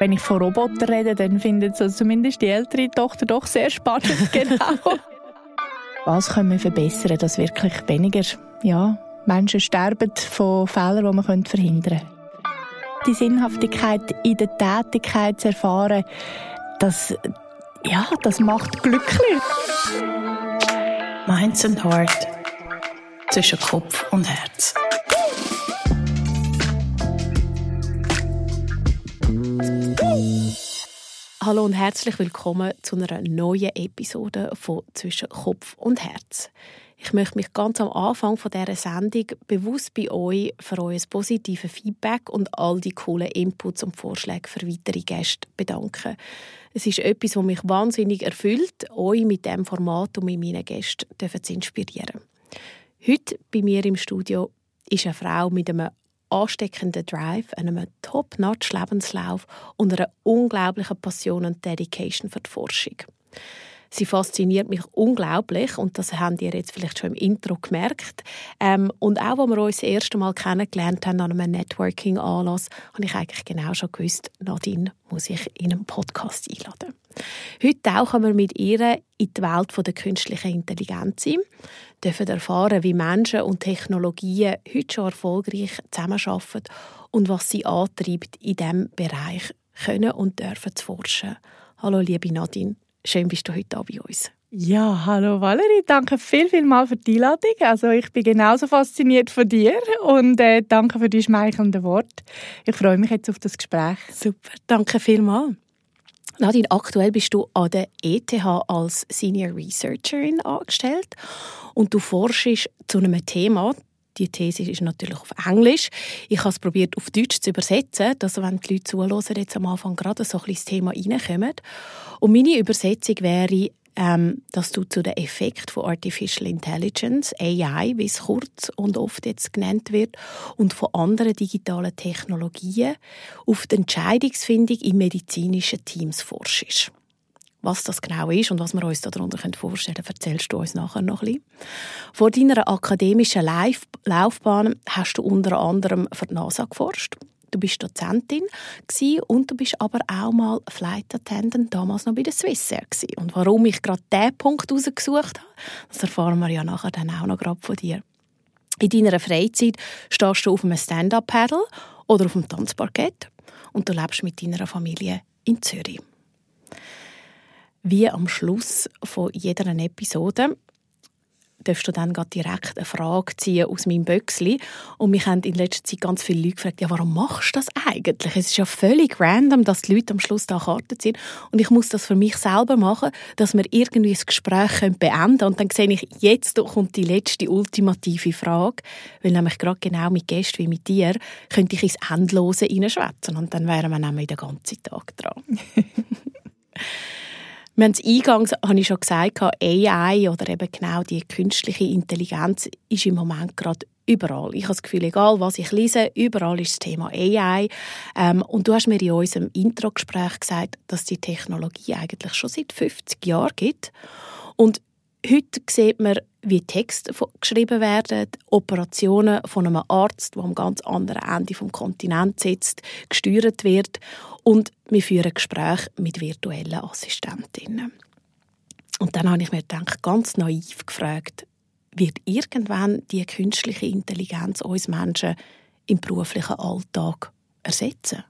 Wenn ich von Robotern rede, dann findet also zumindest die ältere Tochter doch sehr spannend. genau. Was können wir verbessern, dass wirklich weniger ja, Menschen sterben von Fehlern, die man verhindern können? Die Sinnhaftigkeit in der Tätigkeit zu erfahren, das, ja, das macht glücklich. Minds and Heart zwischen Kopf und Herz. Hallo und herzlich willkommen zu einer neuen Episode von Zwischen Kopf und Herz. Ich möchte mich ganz am Anfang von dieser Sendung bewusst bei euch für euer positives Feedback und all die coolen Inputs und Vorschläge für weitere Gäste bedanken. Es ist etwas, was mich wahnsinnig erfüllt, euch mit diesem Format und mit meinen Gästen zu inspirieren. Heute bei mir im Studio ist eine Frau mit einem ansteckenden Drive, einem Top-Notch-Lebenslauf und einer unglaublichen Passion und Dedication für die Forschung. Sie fasziniert mich unglaublich und das habt ihr jetzt vielleicht schon im Intro gemerkt. Ähm, und auch, als wir uns das erste Mal kennengelernt haben an einem Networking-Anlass, habe ich eigentlich genau schon gewusst, Nadine muss ich in einen Podcast einladen. Heute tauchen wir mit ihr in die Welt der künstlichen Intelligenz ein, dürfen erfahren, wie Menschen und Technologien heute schon erfolgreich zusammenarbeiten und was sie antreibt, in diesem Bereich können und dürfen zu forschen. Hallo, liebe Nadine. Schön bist du heute bei uns. Ja, hallo Valerie, danke viel, viel mal für die Einladung. Also ich bin genauso fasziniert von dir und äh, danke für die schmeichelnden Worte. Ich freue mich jetzt auf das Gespräch. Super, danke vielmals. Nadine, aktuell bist du an der ETH als Senior Researcherin angestellt und du forschst zu einem Thema, die These ist natürlich auf Englisch. Ich habe es probiert auf Deutsch zu übersetzen, dass wenn die Leute zuhören, jetzt am Anfang gerade so ein bisschen das Thema reinkommen. Und meine Übersetzung wäre, ähm, dass du zu den Effekt von Artificial Intelligence, AI, wie es kurz und oft jetzt genannt wird, und von anderen digitalen Technologien auf die Entscheidungsfindung in medizinischen Teams forschst. Was das genau ist und was wir uns darunter vorstellen können, erzählst du uns nachher noch ein bisschen. Vor deiner akademischen Laufbahn hast du unter anderem für die NASA geforscht. Du bist Dozentin und du bist aber auch mal Flight Attendant, damals noch bei der Swissair gewesen. Und warum ich gerade diesen Punkt herausgesucht habe, das erfahren wir ja nachher dann auch noch gerade von dir. In deiner Freizeit stehst du auf einem Stand-Up-Paddle oder auf dem Tanzparkett und du lebst mit deiner Familie in Zürich wie am Schluss von jeder Episode darfst du dann direkt eine Frage ziehen aus meinem Böckli. Und mich haben in letzter Zeit ganz viele Leute gefragt, ja, warum machst du das eigentlich? Es ist ja völlig random, dass die Leute am Schluss da Karten ziehen. Und ich muss das für mich selber machen, dass wir irgendwie das Gespräch beenden können. Und dann sehe ich, jetzt kommt die letzte, ultimative Frage. Weil nämlich gerade genau mit Gästen wie mit dir könnte ich ins Endlose reinschwätzen. Und dann wären wir nämlich den ganzen Tag dran. Wir haben es eingangs, habe ich schon gesagt, AI oder eben genau die künstliche Intelligenz ist im Moment gerade überall. Ich habe das Gefühl, egal was ich lese, überall ist das Thema AI. Ähm, und du hast mir in unserem Intro-Gespräch gesagt, dass die Technologie eigentlich schon seit 50 Jahren gibt. Und heute sieht man, wie Texte geschrieben werden, Operationen von einem Arzt, der am ganz anderen Ende vom Kontinent sitzt, gesteuert wird und wir führen Gespräche mit virtuellen Assistentinnen. Und dann habe ich mir gedacht, ganz naiv gefragt, wird irgendwann die künstliche Intelligenz uns Menschen im beruflichen Alltag ersetzen?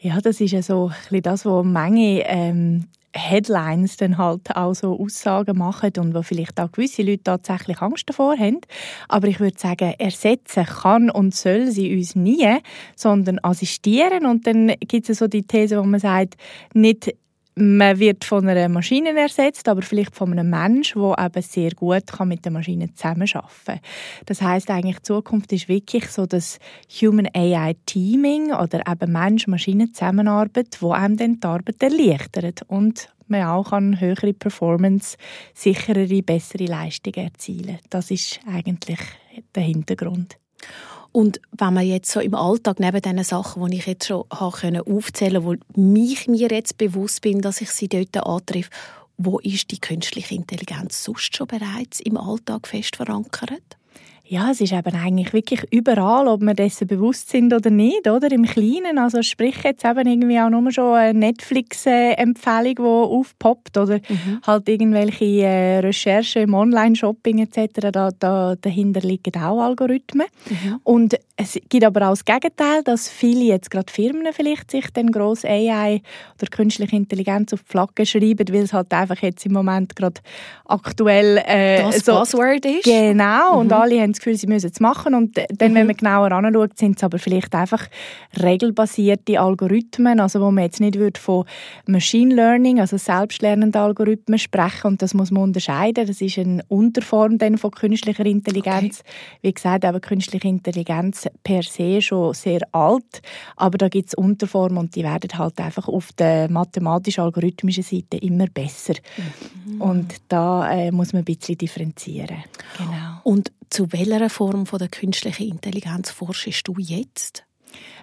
Ja, das ist ja so ein das, was Menge ähm, Headlines dann halt auch so Aussagen machen und wo vielleicht auch gewisse Leute tatsächlich Angst davor haben. Aber ich würde sagen, ersetzen kann und soll sie uns nie, sondern assistieren. Und dann gibt es so die These, wo man sagt, nicht man wird von einer Maschine ersetzt, aber vielleicht von einem Menschen, der eben sehr gut kann mit der Maschine zusammenarbeiten kann. Das heißt eigentlich, die Zukunft ist wirklich so das Human-AI-Teaming oder eben Mensch-Maschine-Zusammenarbeit, wo einem dann die Arbeit erleichtert und man auch an höhere Performance, sicherere, bessere Leistungen erzielen. Das ist eigentlich der Hintergrund. Und wenn man jetzt so im Alltag neben diesen Sachen, die ich jetzt schon habe aufzählen konnte, wo mich mir jetzt bewusst bin, dass ich sie dort antreffe, wo ist die künstliche Intelligenz sonst schon bereits im Alltag fest verankert? Ja, es ist eben eigentlich wirklich überall, ob wir dessen bewusst sind oder nicht, oder? Im Kleinen, also sprich jetzt eben irgendwie auch nur schon eine Netflix-Empfehlung, die aufpoppt, oder mhm. halt irgendwelche äh, Recherchen im Online-Shopping etc., da, da, dahinter liegen auch Algorithmen. Mhm. Und es gibt aber auch das Gegenteil, dass viele jetzt gerade Firmen vielleicht sich dann gross AI oder künstliche Intelligenz auf die Flagge schreiben, weil es halt einfach jetzt im Moment gerade aktuell äh, das so, Buzzword ist. Genau, mhm. und alle haben das Gefühl, sie müssen es machen. Und dann, mhm. wenn man genauer anschaut, sind es aber vielleicht einfach regelbasierte Algorithmen, also wo man jetzt nicht würde von Machine Learning, also selbstlernende Algorithmen sprechen. Und das muss man unterscheiden. Das ist eine Unterform dann von künstlicher Intelligenz. Okay. Wie gesagt, aber künstliche Intelligenz per se schon sehr alt. Aber da gibt es Unterformen und die werden halt einfach auf der mathematisch-algorithmischen Seite immer besser. Mhm. Und da äh, muss man ein bisschen differenzieren. Genau. Und zu welcher Form der künstlichen Intelligenz forschst du jetzt?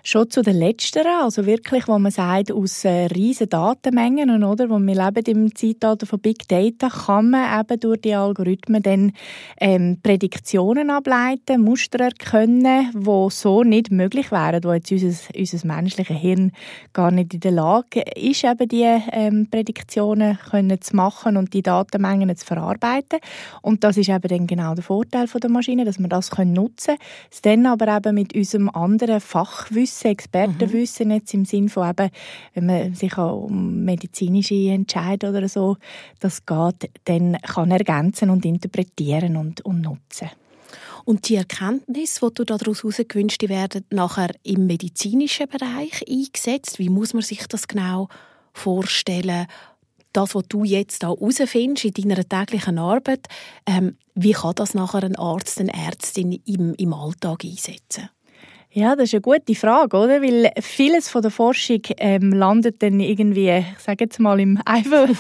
Schon zu den letzteren, also wirklich, wo man sagt, aus äh, riesen Datenmengen, oder, wo wir leben im Zeitalter von Big Data, kann man eben durch die Algorithmen dann ähm, Prädiktionen ableiten, Muster erkennen, wo so nicht möglich wären, wo jetzt unser, unser menschliches Hirn gar nicht in der Lage ist, eben die ähm, Prädiktionen können zu machen und die Datenmengen zu verarbeiten. Und das ist eben dann genau der Vorteil von der Maschine, dass wir das können nutzen können, es dann aber eben mit unserem anderen Fachwissen Wissen, Expertenwissen, mhm. jetzt im Sinne von eben, wenn man sich auch um medizinische entscheidet oder so, das geht, dann kann ergänzen und interpretieren und, und nutzen. Und die Erkenntnisse, die du daraus herausgewünscht die werden nachher im medizinischen Bereich eingesetzt. Wie muss man sich das genau vorstellen? Das, was du jetzt herausfindest in deiner täglichen Arbeit, ähm, wie kann das nachher ein Arzt, eine Ärztin im, im Alltag einsetzen? Ja, das ist eine gute Frage, oder? Weil vieles von der Forschung ähm, landet dann irgendwie, ich sage jetzt mal, im Eifel,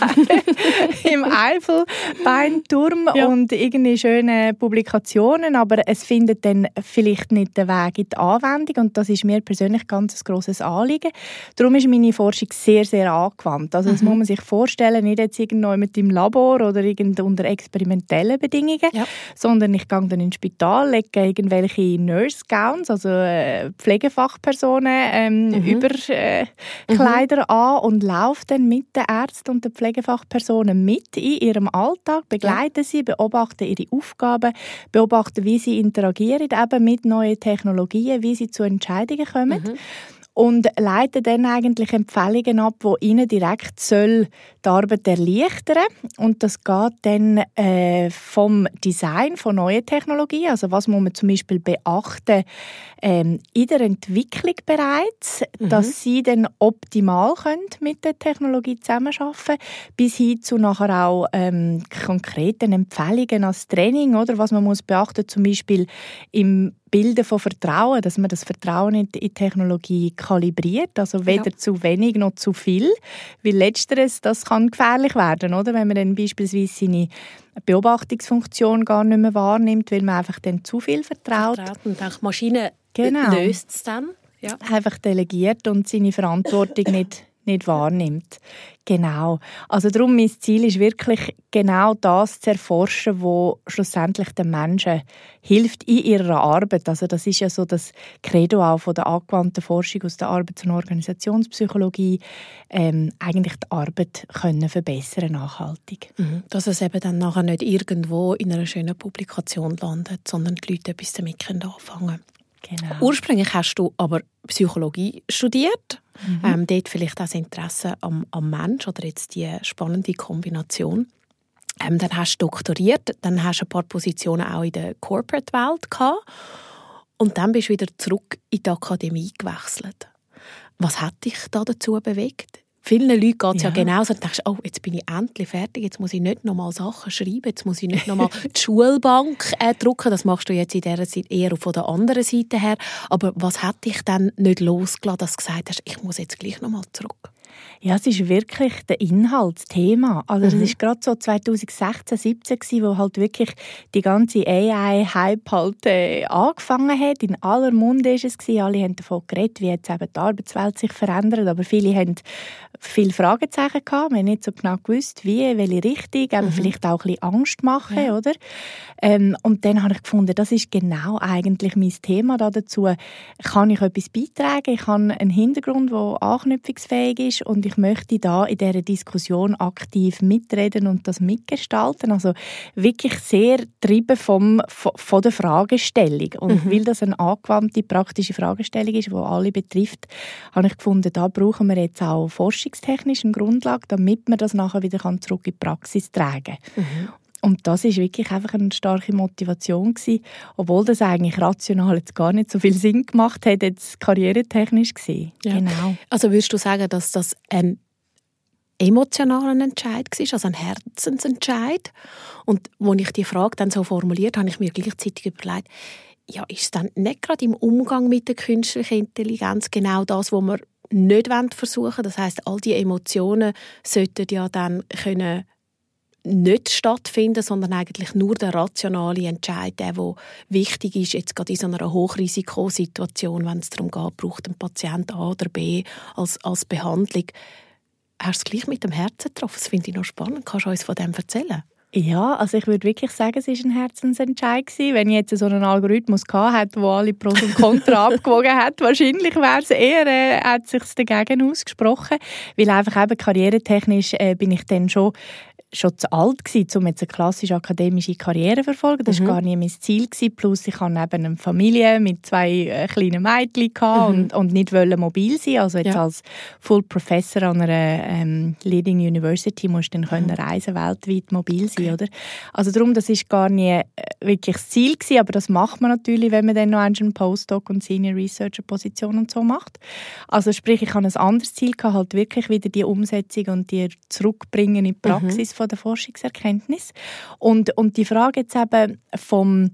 im Eifelbeinturm ja. und irgendwie schöne Publikationen, aber es findet dann vielleicht nicht den Weg in die Anwendung und das ist mir persönlich ganz ein grosses Anliegen. Darum ist meine Forschung sehr, sehr angewandt. Also das mhm. muss man sich vorstellen, nicht jetzt irgendwo mit im Labor oder irgend unter experimentellen Bedingungen, ja. sondern ich gehe dann ins Spital, lege irgendwelche Nurse Gowns, also äh, Pflegefachpersonen ähm, mhm. Überkleider äh, mhm. an und laufe dann mit den Ärzten und den Pflegefachpersonen mit in ihrem Alltag, begleite ja. sie, beobachte ihre Aufgaben, beobachte, wie sie interagieren eben mit neuen Technologien, wie sie zu Entscheidungen kommen. Mhm und leiten dann eigentlich Empfehlungen ab, die ihnen direkt soll die Arbeit erleichtern. Und das geht dann äh, vom Design von neuen Technologien, also was muss man zum Beispiel beachten ähm, in der Entwicklung bereits, mhm. dass sie dann optimal können mit der Technologie zusammenarbeiten bis hin zu nachher auch ähm, konkreten Empfehlungen als Training oder? Was man muss beachten zum Beispiel im Bilden von Vertrauen, dass man das Vertrauen in die Technologie kalibriert, also weder ja. zu wenig noch zu viel, weil letzteres, das kann gefährlich werden, oder? Wenn man dann beispielsweise seine Beobachtungsfunktion gar nicht mehr wahrnimmt, weil man einfach dann zu viel vertraut. vertraut und auch Maschine genau. löst es dann. Ja. Einfach delegiert und seine Verantwortung nicht nicht wahrnimmt. Genau. Also darum, mein Ziel ist wirklich genau das zu erforschen, wo schlussendlich den Menschen hilft in ihrer Arbeit. Also das ist ja so das Credo auch von der angewandten Forschung aus der Arbeits- und Organisationspsychologie, ähm, eigentlich die Arbeit können verbessern nachhaltig. Mhm. Dass es eben dann nachher nicht irgendwo in einer schönen Publikation landet, sondern die Leute etwas damit anfangen können. Genau. Ursprünglich hast du aber Psychologie studiert. Mhm. Ähm, dort vielleicht auch das Interesse am, am Mensch oder jetzt die spannende Kombination. Ähm, dann hast du doktoriert, dann hast du ein paar Positionen auch in der Corporate-Welt gehabt und dann bist du wieder zurück in die Akademie gewechselt. Was hat dich da dazu bewegt? Vielen Leuten geht es ja. ja genauso. Du denkst, oh, jetzt bin ich endlich fertig, jetzt muss ich nicht nochmal Sachen schreiben, jetzt muss ich nicht nochmal die Schulbank äh, drucken. Das machst du jetzt in dieser Zeit eher von der anderen Seite her. Aber was hat dich dann nicht losgelassen, dass du gesagt hast, ich muss jetzt gleich nochmal zurück? Ja, es ist wirklich der Inhalt, das Thema. Also das mhm. ist gerade so 2016, 2017 wo halt wirklich die ganze AI-Hype halt äh, angefangen hat. In aller Munde ist es gewesen. Alle haben davon geredet, wie jetzt eben die Arbeitswelt sich verändert. Aber viele haben viele Fragezeichen gehabt. Wir haben nicht so genau gewusst, wie, welche Richtung. Aber mhm. vielleicht auch ein bisschen Angst machen, ja. oder? Ähm, und dann habe ich gefunden, das ist genau eigentlich mein Thema da dazu. Kann ich etwas beitragen? Ich habe einen Hintergrund, der anknüpfungsfähig ist und ich möchte da in dieser Diskussion aktiv mitreden und das mitgestalten. Also wirklich sehr getrieben vom, von der Fragestellung. Und mhm. weil das eine angewandte, praktische Fragestellung ist, die alle betrifft, habe ich gefunden, da brauchen wir jetzt auch forschungstechnische Grundlage, damit man das nachher wieder zurück in die Praxis tragen kann. Mhm. Und das ist wirklich einfach eine starke Motivation gewesen, obwohl das eigentlich rational jetzt gar nicht so viel Sinn gemacht hat, jetzt karrieretechnisch gesehen. Ja. Genau. Also würdest du sagen, dass das ein emotionaler Entscheid war, also ein Herzensentscheid? Und als ich die Frage dann so formuliert, habe ich mir gleichzeitig überlegt, ja, ist es dann nicht gerade im Umgang mit der künstlichen Intelligenz genau das, was wir nicht versuchen wollen? Das heißt, all die Emotionen sollten ja dann können nicht stattfinden, sondern eigentlich nur der rationale Entscheid, der, der wichtig ist, jetzt gerade in so einer Hochrisikosituation, wenn es darum geht, braucht ein Patient A oder B als, als Behandlung. Hast du es gleich mit dem Herzen getroffen? Das finde ich noch spannend. Kannst du uns von dem erzählen? Ja, also ich würde wirklich sagen, es war ein Herzensentscheid gewesen. Wenn ich jetzt so einen Algorithmus hätte, der alle Pros und Contra abgewogen hat, wahrscheinlich wäre es eher, äh, hat sich dagegen ausgesprochen, weil einfach eben karrieretechnisch äh, bin ich dann schon schon zu alt gewesen, um jetzt eine klassische akademische Karriere zu verfolgen. Das war mhm. gar nicht mein Ziel. Gewesen. Plus ich hatte eben eine Familie mit zwei äh, kleinen Mädchen mhm. und, und nicht wollen mobil sein. Also jetzt ja. als Full Professor an einer ähm, Leading University musst du dann können mhm. reisen, weltweit mobil sein, okay. oder? Also darum, das ist gar nicht äh, wirklich das Ziel gewesen, aber das macht man natürlich, wenn man dann noch einen Postdoc und Senior Researcher Position und so macht. Also sprich, ich habe ein anderes Ziel gehabt, halt wirklich wieder die Umsetzung und die zurückbringen in die Praxis mhm von der Forschungserkenntnis. Und, und die Frage jetzt eben vom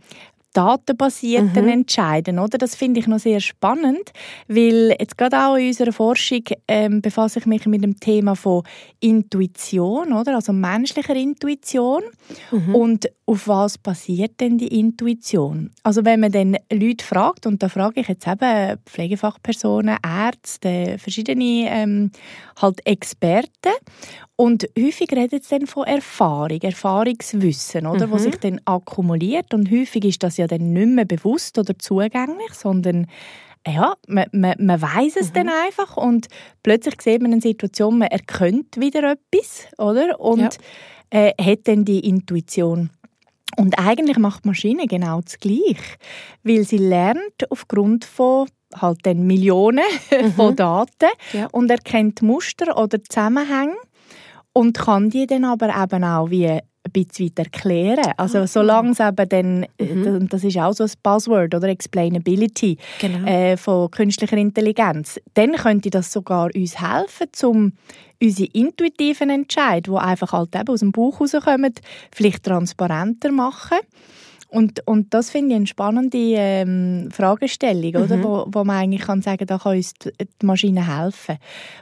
datenbasierten mhm. Entscheiden, oder? Das finde ich noch sehr spannend, weil jetzt gerade auch in unserer Forschung ähm, befasse ich mich mit dem Thema von Intuition, oder? Also menschlicher Intuition. Mhm. Und auf was basiert denn die Intuition? Also wenn man dann Leute fragt, und da frage ich jetzt eben Pflegefachpersonen, Ärzte, verschiedene ähm, halt Experten, und häufig redet es dann von Erfahrung, Erfahrungswissen, oder, mhm. wo sich dann akkumuliert. Und häufig ist das ja dann nicht mehr bewusst oder zugänglich, sondern ja, man, man, man weiß es mhm. dann einfach und plötzlich sieht man eine Situation, man erkennt wieder etwas, oder? Und ja. äh, hat dann die Intuition. Und eigentlich macht die Maschine genau das Gleiche, weil sie lernt aufgrund von halt dann Millionen mhm. von Daten ja. und erkennt Muster oder Zusammenhänge und kann die dann aber eben auch wie ein bisschen weit erklären. Also ah. solange es eben dann, äh, mhm. das ist auch so ein Buzzword, oder Explainability genau. äh, von künstlicher Intelligenz, dann könnte das sogar uns helfen, um unsere intuitiven Entscheidungen, die einfach halt eben aus dem Bauch rauskommen, vielleicht transparenter machen und, und das finde ich eine spannende ähm, Fragestellung, oder? Mhm. Wo, wo man eigentlich kann sagen, da kann uns die, die Maschine helfen.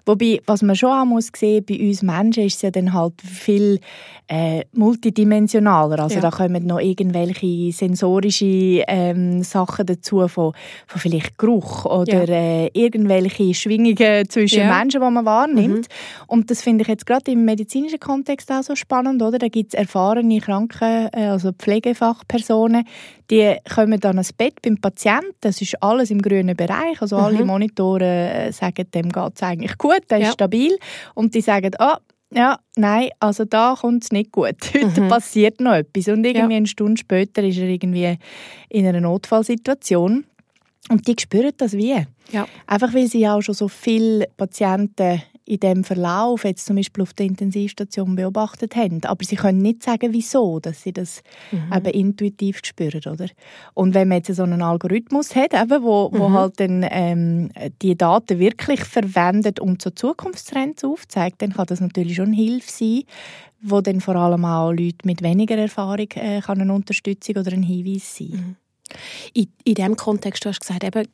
Wobei, was man schon auch muss sehen, bei uns Menschen ist es ja dann halt viel äh, multidimensionaler. Also ja. da kommen noch irgendwelche sensorische ähm, Sachen dazu von, von vielleicht Geruch oder ja. äh, irgendwelche Schwingungen zwischen ja. Menschen, die man wahrnimmt. Mhm. Und das finde ich jetzt gerade im medizinischen Kontext auch so spannend, oder? Da gibt es erfahrene Kranken, äh, also Pflegefachpersonen, Personen, die kommen dann ans Bett beim Patienten. Das ist alles im grünen Bereich. Also mhm. alle Monitore äh, sagen, dem geht es eigentlich gut, der ja. ist stabil. Und die sagen, ah, ja, nein, also da kommt es nicht gut. Heute mhm. passiert noch etwas. Und irgendwie ja. eine Stunde später ist er irgendwie in einer Notfallsituation. Und die spüren das wie. Ja. Einfach weil sie auch schon so viele Patienten in dem Verlauf jetzt zum Beispiel auf der Intensivstation beobachtet haben. Aber sie können nicht sagen, wieso, dass sie das mhm. eben intuitiv spüren, oder? Und wenn man jetzt so einen Algorithmus hat, eben, wo, mhm. wo halt dann ähm, die Daten wirklich verwendet, um zu Zukunftstrends aufzuzeigen, dann kann das natürlich schon eine Hilfe sein, wo dann vor allem auch Leute mit weniger Erfahrung äh, kann eine Unterstützung oder ein Hinweis sein. Mhm. In, in diesem Kontext, du hast gesagt, eben,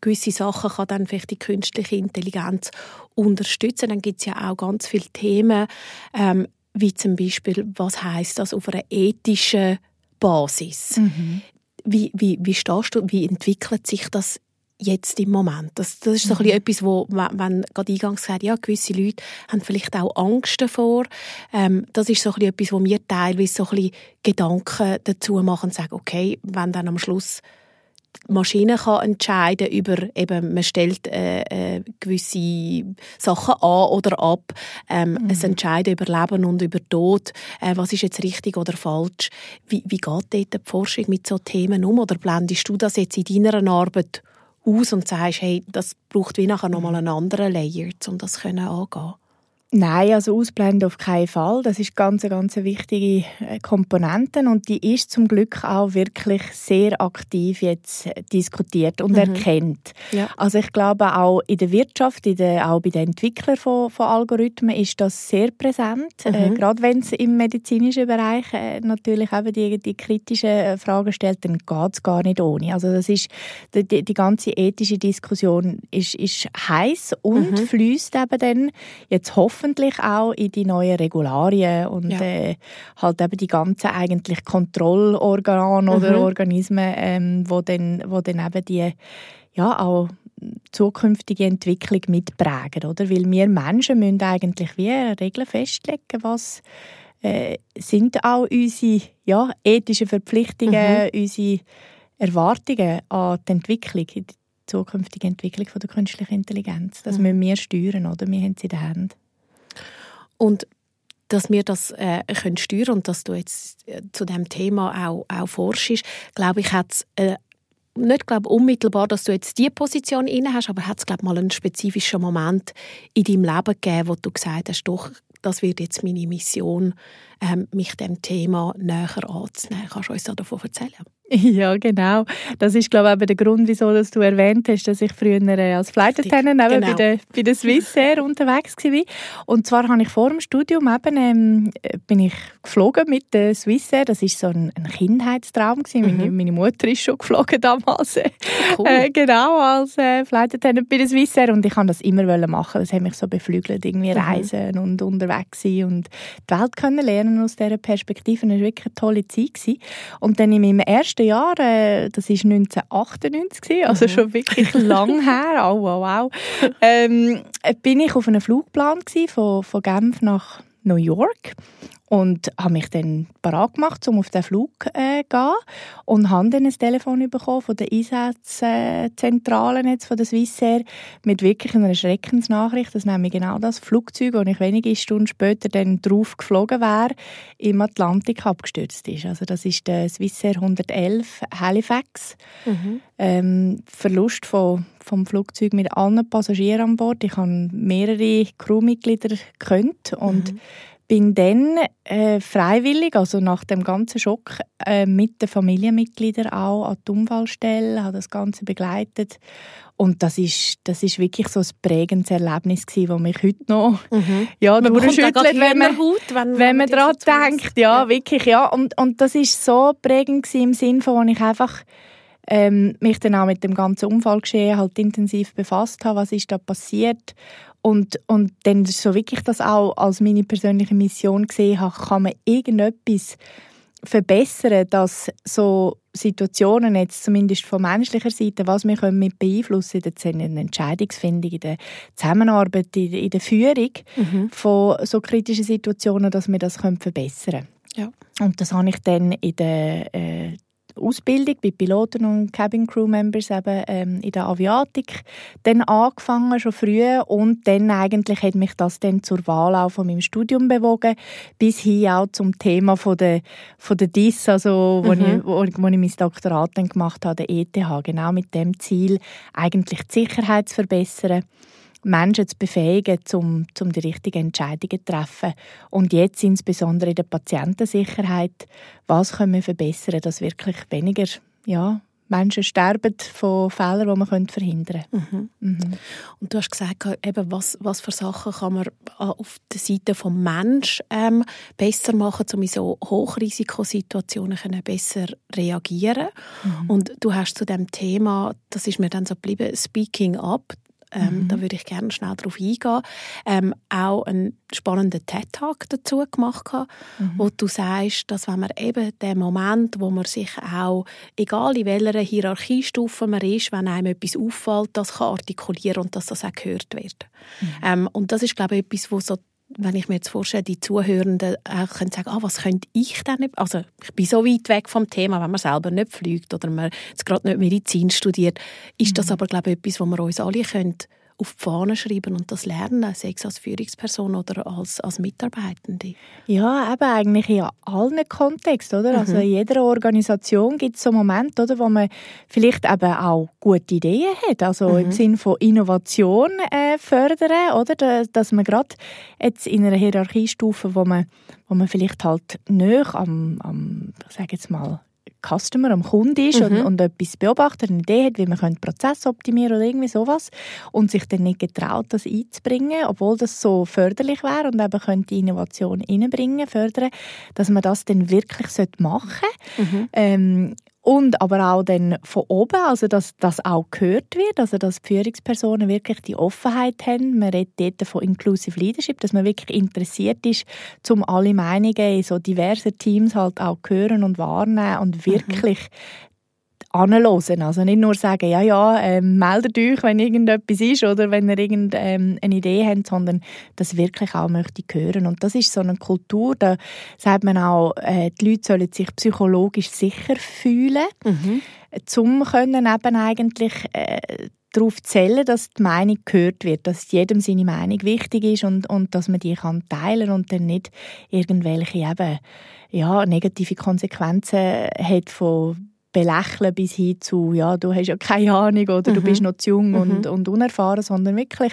gewisse Sachen kann dann vielleicht die künstliche Intelligenz unterstützen. Dann gibt es ja auch ganz viele Themen, ähm, wie zum Beispiel, was heißt das auf einer ethischen Basis? Mhm. Wie, wie, wie stehst du, wie entwickelt sich das jetzt im Moment. Das, das ist so mhm. etwas, wo, wenn gerade eingangs gesagt ja, gewisse Leute haben vielleicht auch Angst davor. Ähm, das ist so etwas, wo mir teilweise so ein Gedanken dazu machen und sagen, okay, wenn dann am Schluss die Maschine kann entscheiden über eben man stellt äh, äh, gewisse Sachen an oder ab. Ähm, mhm. es entscheidet über Leben und über Tod. Äh, was ist jetzt richtig oder falsch? Wie, wie geht dort die Forschung mit so Themen um? Oder blendest du das jetzt in deiner Arbeit aus und sagst, hey, das braucht wie nachher nochmal einen anderen Layer, um das angehen Nein, also ausblenden auf keinen Fall. Das ist ganz, ganz wichtige äh, Komponente und die ist zum Glück auch wirklich sehr aktiv jetzt äh, diskutiert und mhm. erkennt. Ja. Also ich glaube auch in der Wirtschaft, in der, auch bei den Entwicklern von, von Algorithmen ist das sehr präsent. Äh, mhm. Äh, gerade wenn es im medizinischen Bereich äh, natürlich eben die, die kritischen Fragen stellt, dann geht es gar nicht ohne. Also das ist die, die, ganze ethische Diskussion ist, ist heiß und mhm. fließt eben dann jetzt hoffen hoffentlich auch in die neuen Regularien und ja. äh, halt eben die ganzen eigentlich Kontrollorgane mhm. oder Organismen, ähm, wo dann, wo dann eben die ja auch zukünftige Entwicklung mitprägen, oder? Weil wir Menschen müssen eigentlich wie Regeln festlegen, was äh, sind auch unsere ja, ethischen Verpflichtungen, mhm. unsere Erwartungen an die Entwicklung, die zukünftige Entwicklung von der künstlichen Intelligenz. Das mhm. müssen wir steuern, oder? Wir haben sie in der Hand. Und dass wir das äh, können steuern und dass du jetzt äh, zu dem Thema auch, auch forschst, glaube ich, hat es äh, nicht glaube unmittelbar, dass du jetzt die Position inne hast, aber hat es mal einen spezifischen Moment in deinem Leben gegeben, wo du gesagt hast, doch, das wird jetzt meine Mission, ähm, mich dem Thema näher anzunehmen. Kannst du uns davon erzählen? Ja, genau. Das ist, glaube ich, eben der Grund, wieso dass du erwähnt hast, dass ich früher äh, als Flight Attendant genau. bei, der, bei der Swissair unterwegs war. Und zwar habe ich vor dem Studium eben, ähm, bin ich geflogen mit der Swissair. Das war so ein, ein Kindheitstraum. Gewesen. Mhm. Meine, meine, Mutter ist schon geflogen damals. Cool. Äh, genau, als äh, Flight Attendant bei der Swissair. Und ich wollte das immer machen. Das hat mich so beflügelt, irgendwie mhm. reisen und unterwegs sein und die Welt kennenlernen aus dieser Perspektive. Das war wirklich eine tolle Zeit. Gewesen. Und dann in meinem ersten ersten Jahr, äh, das war 1998, also mhm. schon wirklich lang her, oh, wow, wow, ähm, bin ich auf einem Flugplan von, von Genf nach New York und habe mich dann parat gemacht, um auf den Flug äh, zu gehen und habe dann ein Telefon bekommen von der Einsatzzentrale jetzt von der Swissair mit wirklich einer Schreckensnachricht, dass nämlich genau das Flugzeug, das ich wenige Stunden später dann drauf geflogen wäre, im Atlantik abgestürzt ist. Also das ist der Swissair 111 Halifax. Mhm. Ähm, Verlust von vom Flugzeug mit allen Passagieren an Bord. Ich habe mehrere Crewmitglieder gekannt und mhm bin dann äh, freiwillig, also nach dem ganzen Schock, äh, mit den Familienmitgliedern auch an die Unfallstelle, habe das Ganze begleitet. Und das ist, das ist wirklich so ein prägendes Erlebnis gewesen, das mich heute noch mhm. ja, man durchschüttelt, wenn man, Haut, wenn, wenn man daran denkt. Ja, ja, wirklich, ja. Und, und das ist so prägend gewesen, im Sinne von, ich einfach ähm, mich dann auch mit dem ganzen Unfallgeschehen halt intensiv befasst habe, was ist da passiert und, und dann so wirklich das auch als meine persönliche Mission gesehen habe, kann man irgendetwas verbessern, dass so Situationen jetzt zumindest von menschlicher Seite, was wir können mit beeinflussen in der Entscheidungsfindung, in der Zusammenarbeit, in der Führung mhm. von so kritischen Situationen, dass wir das verbessern können. Ja. Und das habe ich dann in der äh, Ausbildung bei Piloten und Cabin Crew Members eben ähm, in der Aviatik dann angefangen schon früh. Und dann eigentlich hat mich das dann zur Wahl auch von meinem Studium bewogen bis hin auch zum Thema von der von der DIS also wo, mhm. ich, wo, wo ich mein Doktorat dann gemacht habe der ETH genau mit dem Ziel eigentlich die Sicherheit zu verbessern Menschen zu befähigen, um, um die richtigen Entscheidungen zu treffen. Und jetzt insbesondere in der Patientensicherheit, was können wir verbessern, dass wirklich weniger ja, Menschen sterben von Fehlern, die man verhindern könnte. Mhm. Mhm. Und du hast gesagt, eben, was, was für Sachen kann man auf der Seite des Menschen ähm, besser machen, um in so Hochrisikosituationen besser reagieren mhm. Und du hast zu dem Thema, das ist mir dann so geblieben, Speaking Up, ähm, mhm. Da würde ich gerne schnell darauf eingehen. Ähm, auch einen spannenden TED-Talk dazu gemacht, mhm. wo du sagst, dass wenn man eben den Moment, wo man sich auch, egal in welcher Hierarchiestufe man ist, wenn einem etwas auffällt, das kann artikulieren und dass das auch gehört wird. Mhm. Ähm, und das ist, glaube ich, etwas, wo so wenn ich mir jetzt vorstelle, die Zuhörenden auch können sagen, ah, was könnte ich denn nicht? Also ich bin so weit weg vom Thema, wenn man selber nicht fliegt oder man jetzt gerade nicht Medizin studiert, ist das mhm. aber glaube ich etwas, wo wir uns alle können auf die Fahne schreiben und das lernen, sei es als Führungsperson oder als, als Mitarbeitende? Ja, eben eigentlich in allen Kontexten, oder? Also mhm. Also in jeder Organisation gibt es so Momente, oder, wo man vielleicht eben auch gute Ideen hat, also mhm. im Sinne von Innovation äh, fördern, oder? Dass man gerade jetzt in einer Hierarchiestufe, wo man, wo man vielleicht halt nicht am, am ich sage jetzt mal, Customer, am Kunden ist mhm. und, und etwas beobachtet, eine Idee hat, wie man den Prozess optimieren oder irgendwie sowas und sich dann nicht getraut, das einzubringen, obwohl das so förderlich wäre und eben könnte Innovation reinbringen, fördern, dass man das dann wirklich machen sollte. Mhm. Ähm, und aber auch dann von oben, also dass das auch gehört wird, also dass die Führungspersonen wirklich die Offenheit haben. Man redet dort von Inclusive Leadership, dass man wirklich interessiert ist, um alle Meinungen in so diversen Teams halt auch hören und wahrnehmen und mhm. wirklich anhören. Also nicht nur sagen, ja, ja, ähm, meldet euch, wenn irgendetwas ist oder wenn ihr irgendeine ähm, Idee habt, sondern das wirklich auch möchte hören. Und das ist so eine Kultur, da sagt man auch, äh, die Leute sollen sich psychologisch sicher fühlen, mhm. zum können eben eigentlich äh, darauf zählen, dass die Meinung gehört wird, dass jedem seine Meinung wichtig ist und, und dass man die kann teilen und dann nicht irgendwelche eben, ja, negative Konsequenzen hat von belächeln bis hin zu, ja, du hast ja keine Ahnung oder mhm. du bist noch zu jung mhm. und, und unerfahren, sondern wirklich,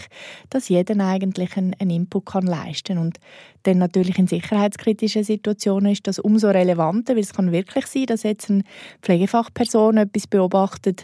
dass jeder eigentlich einen, einen Input kann leisten und dann natürlich in sicherheitskritischen Situationen ist das umso relevanter, weil es kann wirklich sein, dass jetzt eine Pflegefachperson etwas beobachtet,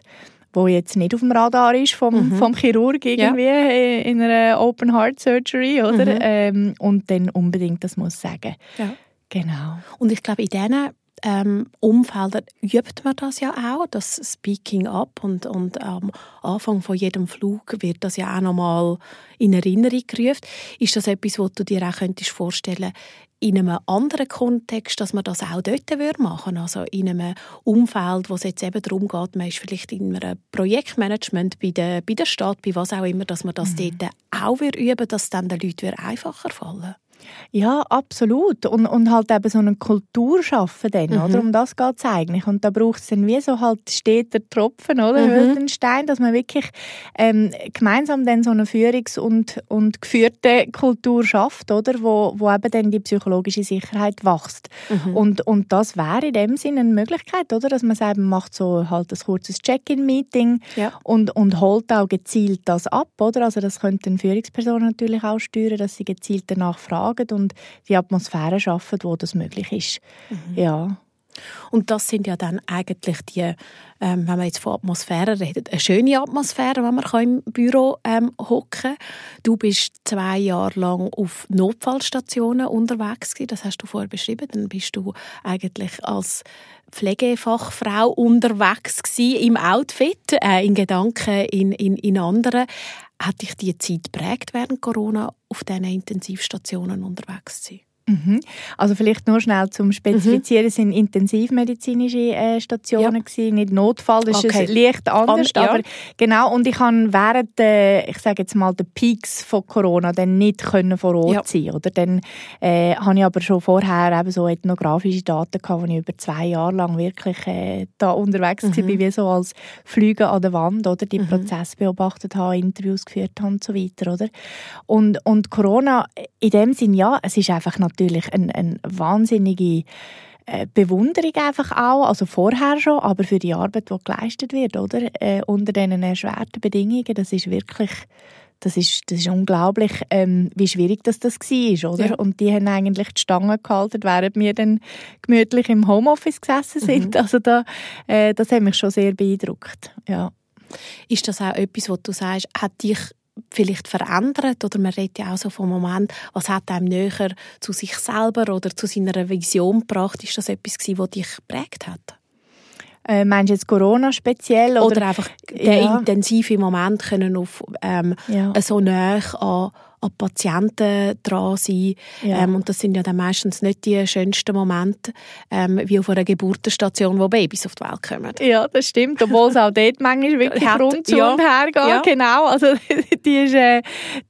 wo jetzt nicht auf dem Radar ist vom, mhm. vom Chirurg irgendwie ja. in einer Open Heart Surgery, oder? Mhm. Ähm, und dann unbedingt das muss sagen. Ja. Genau. Und ich glaube, in diesen ähm, Umfeldern übt man das ja auch, das Speaking Up und, und am Anfang von jedem Flug wird das ja auch nochmal in Erinnerung gerufen. Ist das etwas, was du dir auch könntest vorstellen in einem anderen Kontext, dass man das auch dort machen würde? Also in einem Umfeld, wo es jetzt eben darum geht, man ist vielleicht in einem Projektmanagement bei der, bei der Stadt, bei was auch immer, dass man das mhm. dort auch üben würde, dass es dann den Leuten einfacher fallen ja, absolut. Und, und halt eben so eine Kultur schaffen dann, mhm. oder? Um das geht es eigentlich. Und da braucht es dann wie so halt steter Tropfen, oder? Mhm. Höllenstein, dass man wirklich ähm, gemeinsam dann so eine Führungs- und, und geführte Kultur schafft, oder? Wo, wo eben dann die psychologische Sicherheit wächst. Mhm. Und, und das wäre in dem Sinne eine Möglichkeit, oder? Dass man eben macht so halt ein kurzes Check-in-Meeting ja. und, und holt auch gezielt das ab, oder? Also das könnte eine Person natürlich auch steuern, dass sie gezielt danach fragen sorgen und die Atmosphäre schaffen, wo das möglich ist. Mhm. Ja. Und das sind ja dann eigentlich die, ähm, wenn man jetzt von Atmosphäre redet, eine schöne Atmosphäre, wenn man im Büro ähm, hocken kann. Du bist zwei Jahre lang auf Notfallstationen unterwegs gewesen. Das hast du vorher beschrieben. Dann bist du eigentlich als Pflegefachfrau unterwegs gewesen, im Outfit, äh, in Gedanken, in, in, in anderen. Hat dich die Zeit prägt während Corona auf diesen Intensivstationen unterwegs zu sein? Mhm. Also vielleicht nur schnell zum Spezifizieren, mhm. sind intensivmedizinische äh, Stationen ja. gewesen, nicht Notfall, das okay. ist leicht anders, Und, ja. aber genau, und ich kann während der, ich sage jetzt mal, der Peaks von Corona dann nicht können vor Ort ja. sein, oder? Dann äh, habe ich aber schon vorher eben so ethnografische Daten gehabt, wo ich über zwei Jahre lang wirklich äh, da unterwegs mhm. war, wie so als Flüge an der Wand, oder? Die mhm. Prozesse beobachtet habe, Interviews geführt habe und so weiter, oder? Und, und Corona, in dem Sinn, ja, es ist einfach natürlich natürlich eine, eine wahnsinnige äh, Bewunderung einfach auch, also vorher schon, aber für die Arbeit, die geleistet wird, oder? Äh, unter diesen erschwerten Bedingungen, das ist wirklich das ist, das ist unglaublich, ähm, wie schwierig das, das war, oder? Ja. Und die haben eigentlich die Stange gehalten, während wir dann gemütlich im Homeoffice gesessen sind. Mhm. Also da, äh, das hat mich schon sehr beeindruckt, ja. Ist das auch etwas, was du sagst, hat dich vielleicht verändert oder man redet ja auch so vom Moment, was hat einem näher zu sich selber oder zu seiner Vision gebracht? Ist das etwas gewesen, was dich geprägt hat? Äh, meinst du jetzt Corona speziell? Oder, oder einfach der ja. intensive Moment können auf ähm, ja. so nah an an Patienten dran sein. Ja. Ähm, und das sind ja dann meistens nicht die schönsten Momente, ähm, wie auf einer Geburtenstation, wo Babys auf die Welt kommen. Ja, das stimmt. Obwohl es auch dort manchmal wirklich Hat, rund zu ja. und her geht. Ja. Genau. Also die, ist, äh,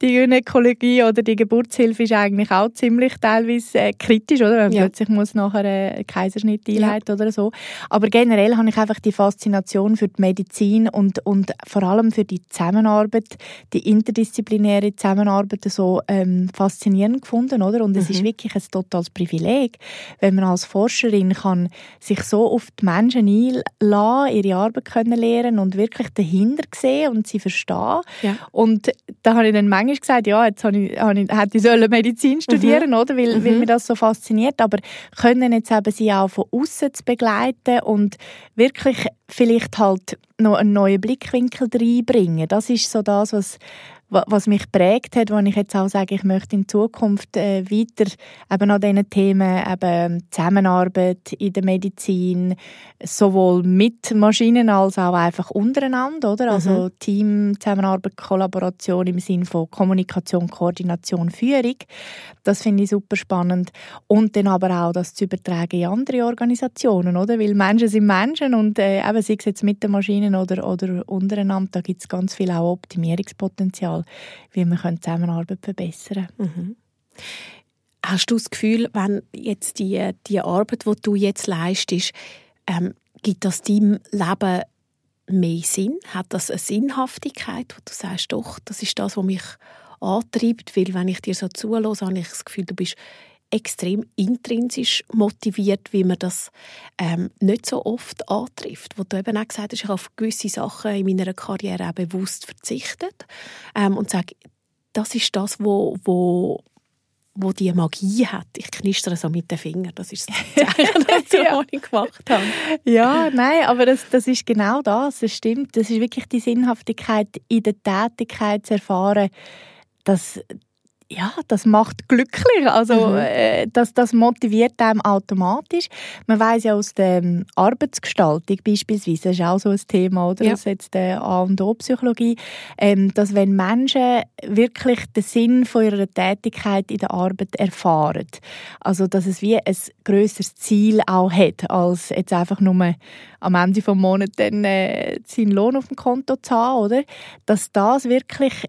die Gynäkologie oder die Geburtshilfe ist eigentlich auch ziemlich teilweise äh, kritisch, oder? Wenn man plötzlich muss nachher einen Kaiserschnitt einleiten oder so. Aber generell habe ich einfach die Faszination für die Medizin und, und vor allem für die Zusammenarbeit, die interdisziplinäre Zusammenarbeit so ähm, faszinierend gefunden, oder? Und es mhm. ist wirklich ein totales Privileg, wenn man als Forscherin kann sich so auf die Menschen einlassen, ihre Arbeit können lernen und wirklich dahinter sehen und sie verstehen. Ja. Und da habe ich dann manchmal gesagt, ja, jetzt habe ich, habe ich, hätte ich Medizin studieren, mhm. oder? Weil, mhm. weil mir das so fasziniert. Aber können jetzt eben sie auch von außen zu begleiten und wirklich vielleicht halt noch einen neuen Blickwinkel reinbringen. Das ist so das, was, was mich prägt hat, wo ich jetzt auch sage, ich möchte in Zukunft äh, weiter eben an diesen Themen eben Zusammenarbeit in der Medizin, sowohl mit Maschinen als auch einfach untereinander, oder? Also mhm. Team, Zusammenarbeit, Kollaboration im Sinne von Kommunikation, Koordination, Führung. Das finde ich super spannend. Und dann aber auch das zu übertragen in andere Organisationen, oder? Weil Menschen sind Menschen und äh, eben, sei es jetzt mit den Maschinen oder, oder untereinander, da gibt es ganz viel auch Optimierungspotenzial, wie wir können Zusammenarbeit verbessern können. Mhm. Hast du das Gefühl, wenn jetzt die, die Arbeit, die du jetzt leistest, ähm, gibt das deinem Leben mehr Sinn? Hat das eine Sinnhaftigkeit, wo du sagst, doch, das ist das, was mich antreibt, weil wenn ich dir so zulasse, habe ich das Gefühl, du bist extrem intrinsisch motiviert, wie man das ähm, nicht so oft antrifft. Wo du eben auch gesagt hast, ich habe auf gewisse Sachen in meiner Karriere auch bewusst verzichtet ähm, und sage, das ist das, wo, wo, wo die Magie hat. Ich knistere so mit den Fingern. Das ist das Zeichen, ja. was ich gemacht habe. Ja, nein, aber das, das ist genau das. Das stimmt. Das ist wirklich die Sinnhaftigkeit in der Tätigkeit zu erfahren, dass ja, das macht glücklich. Also mhm. äh, das, das motiviert einem automatisch. Man weiß ja aus der ähm, Arbeitsgestaltung beispielsweise, das ist auch so ein Thema, oder? Ja. Das ist jetzt der A und O Psychologie, ähm, dass wenn Menschen wirklich den Sinn von ihrer Tätigkeit in der Arbeit erfahren, also dass es wie ein größeres Ziel auch hat, als jetzt einfach nur am Ende des Monats dann äh, seinen Lohn auf dem Konto zu haben, oder? Dass das wirklich